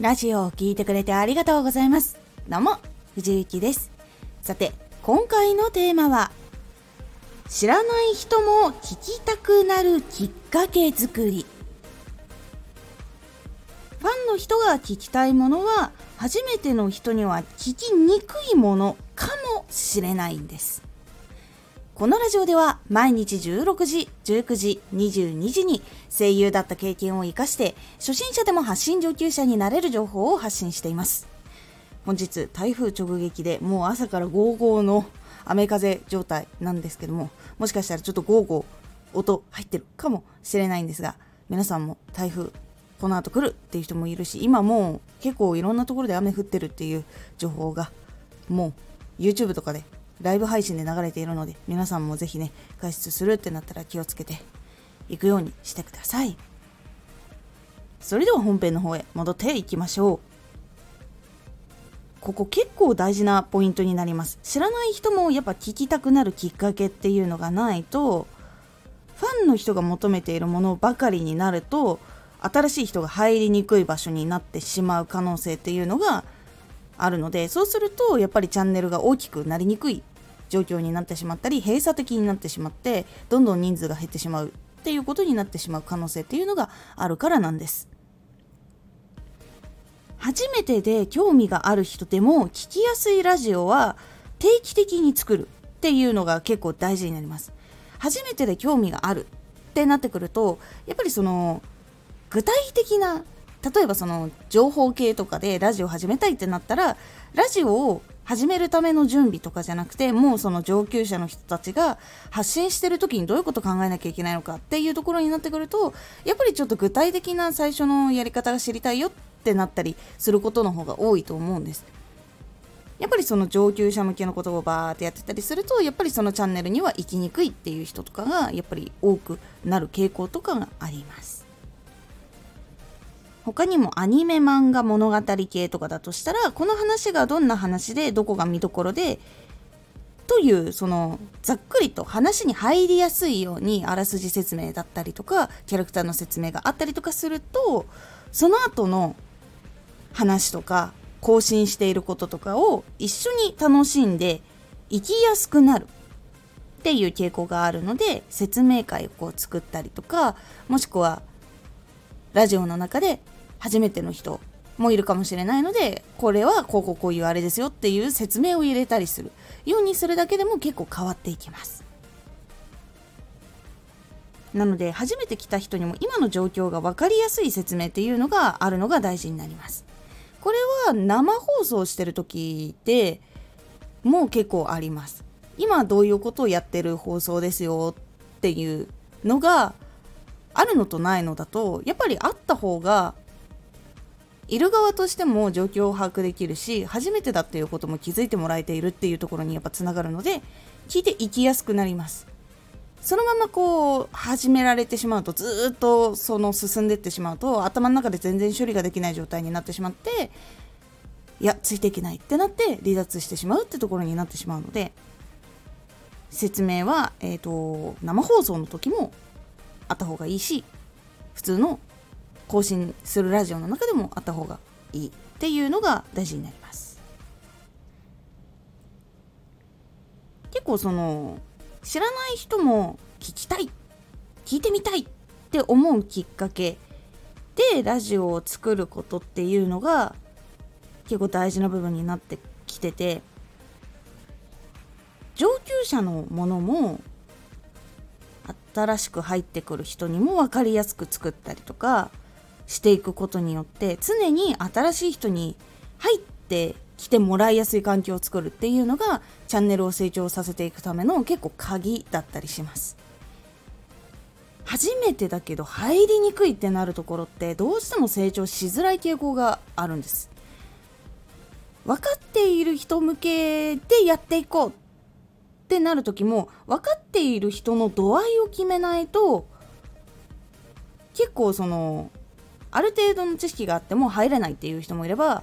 ラジオを聴いてくれてありがとうございます。どうも、藤幸です。さて、今回のテーマは、知らない人も聞きたくなるきっかけ作り。ファンの人が聞きたいものは、初めての人には聞きにくいものかもしれないんです。このラジオでは毎日16時、19時、22時に声優だった経験を活かして初心者でも発信上級者になれる情報を発信しています。本日台風直撃でもう朝からゴーゴーの雨風状態なんですけどももしかしたらちょっとゴーゴー音入ってるかもしれないんですが皆さんも台風この後来るっていう人もいるし今もう結構いろんなところで雨降ってるっていう情報がもう YouTube とかでライブ配信で流れているので皆さんもぜひね外出するってなったら気をつけていくようにしてください。それでは本編の方へ戻っていきましょう。ここ結構大事なポイントになります。知らない人もやっぱ聞きたくなるきっかけっていうのがないとファンの人が求めているものばかりになると新しい人が入りにくい場所になってしまう可能性っていうのがあるのでそうするとやっぱりチャンネルが大きくなりにくい状況になってしまったり閉鎖的になってしまってどんどん人数が減ってしまうっていうことになってしまう可能性っていうのがあるからなんです。初めてで興味がある人でも聞きやすいラジオは定期的に作るっていうのが結構大事になります。初めてで興味があるってなってくるとやっぱりその具体的な例えばその情報系とかでラジオ始めたいってなったらラジオを始めるための準備とかじゃなくてもうその上級者の人たちが発信してる時にどういうこと考えなきゃいけないのかっていうところになってくるとやっぱりちょっと具体的な最初のやり方が知りたいよってなったりすることの方が多いと思うんです。やっぱりその上級者向けのことをバーってやってたりするとやっぱりそのチャンネルには行きにくいっていう人とかがやっぱり多くなる傾向とかがあります。他にもアニメ漫画物語系とかだとしたらこの話がどんな話でどこが見どころでというそのざっくりと話に入りやすいようにあらすじ説明だったりとかキャラクターの説明があったりとかするとその後の話とか更新していることとかを一緒に楽しんで生きやすくなる。っていう傾向があるので説明会をこう作ったりとかもしくはラジオの中で初めての人もいるかもしれないのでこれはこうこうこういうあれですよっていう説明を入れたりするようにするだけでも結構変わっていきます。なので初めて来た人にも今の状況が分かりやすい説明っていうのがあるのが大事になります。これは生放送してる時でもう結構あります。今どういうことをやってる放送ですよっていうのがあるのとないのだとやっぱりあった方がいる側としても状況を把握できるし初めてだっていうことも気づいてもらえているっていうところにやっぱつながるので聞いていきやすくなります。そのままこう始められてしまうとずっとその進んでいってしまうと頭の中で全然処理ができない状態になってしまっていやついていけないってなって離脱してしまうってところになってしまうので説明は、えーと生放送の時もあった方がいいし普通の更新するラジオの中でもあった方がいいっていうのが大事になります。結構その知らない人も聞きたい聞いてみたいって思うきっかけでラジオを作ることっていうのが結構大事な部分になってきてて上級者のものも新しく入ってくる人にも分かりやすく作ったりとかしていくことによって常に新しい人に入ってきてもらいやすい環境を作るっていうのがチャンネルを成長させていくための結構鍵だったりします。初めてだけど入りにくいってなるところってどうしても成長しづらい傾向があるんです。分かっている人向けでやっていこうってなる時も分かっている人の度合いを決めないと結構そのある程度の知識があっても入れないっていう人もいれば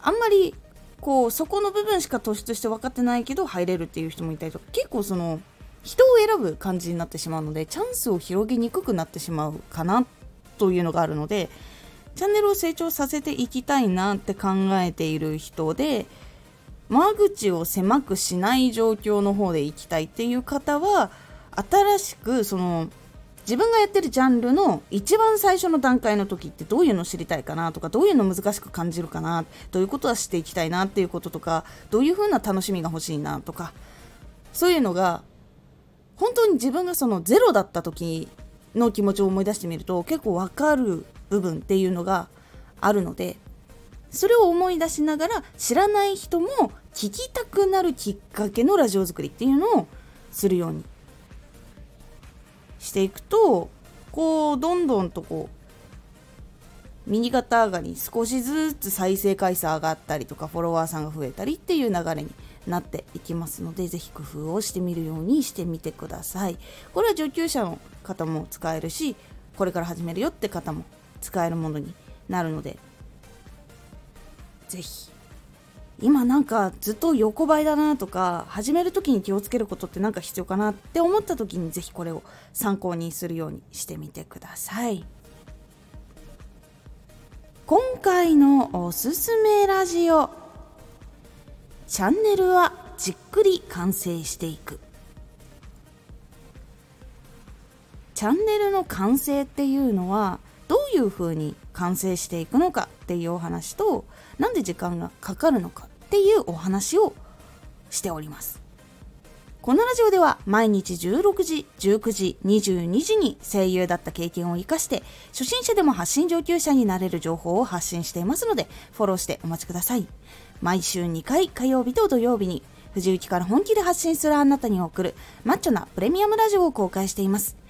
あんまりこうそこの部分しか突出して分かってないけど入れるっていう人もいたりとか結構その人を選ぶ感じになってしまうのでチャンスを広げにくくなってしまうかなというのがあるのでチャンネルを成長させていきたいなって考えている人で間口を狭くしない状況の方で行きたいっていう方は新しくその自分がやってるジャンルの一番最初の段階の時ってどういうのを知りたいかなとかどういうの難しく感じるかなどういうことはしていきたいなっていうこととかどういう風な楽しみが欲しいなとかそういうのが本当に自分がそのゼロだった時の気持ちを思い出してみると結構わかる部分っていうのがあるのでそれを思い出しながら知らない人も聞きたくなるきっかけのラジオ作りっていうのをするようにしていくとこうどんどんとこう右肩上がり少しずつ再生回数上がったりとかフォロワーさんが増えたりっていう流れになっていきますので是非工夫をしてみるようにしてみてください。これは上級者の方も使えるしこれから始めるよって方も使えるものになるのでぜひ今なんかずっと横ばいだなとか始める時に気をつけることって何か必要かなって思った時にぜひこれを参考にするようにしてみてください。今回のおすすめラジオチャンネルはじっくり完成していく。チャンネルの完成っていうのはどういうふうに完成していくのかっていうお話となんで時間がかかるのかっていうお話をしております。このラジオでは毎日16時、19時、22時に声優だった経験を活かして初心者でも発信上級者になれる情報を発信していますのでフォローしてお待ちください。毎週2回火曜日と土曜日に藤雪から本気で発信するあなたに送るマッチョなプレミアムラジオを公開しています。